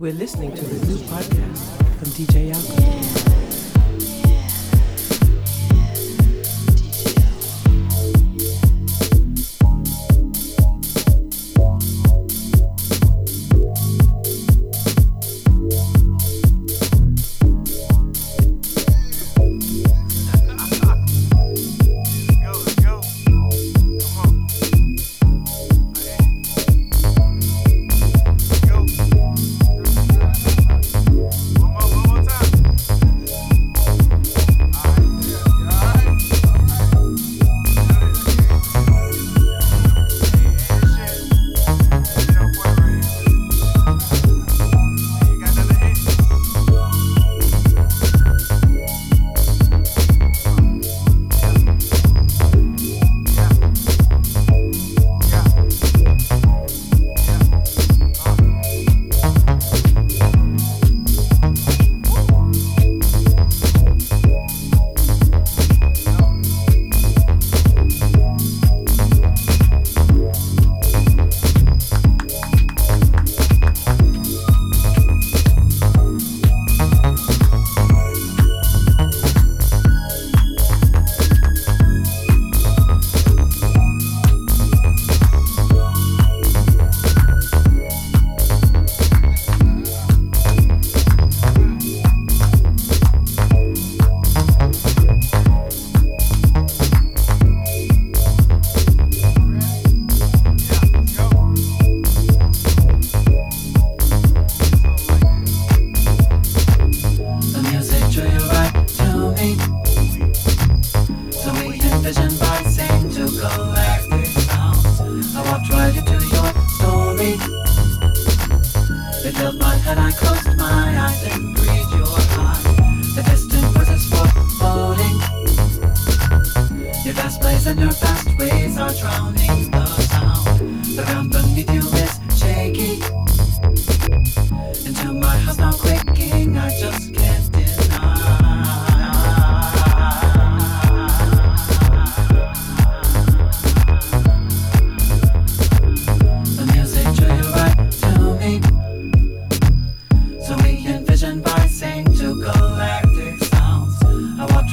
We're listening to the new podcast from DJ Yako.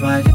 right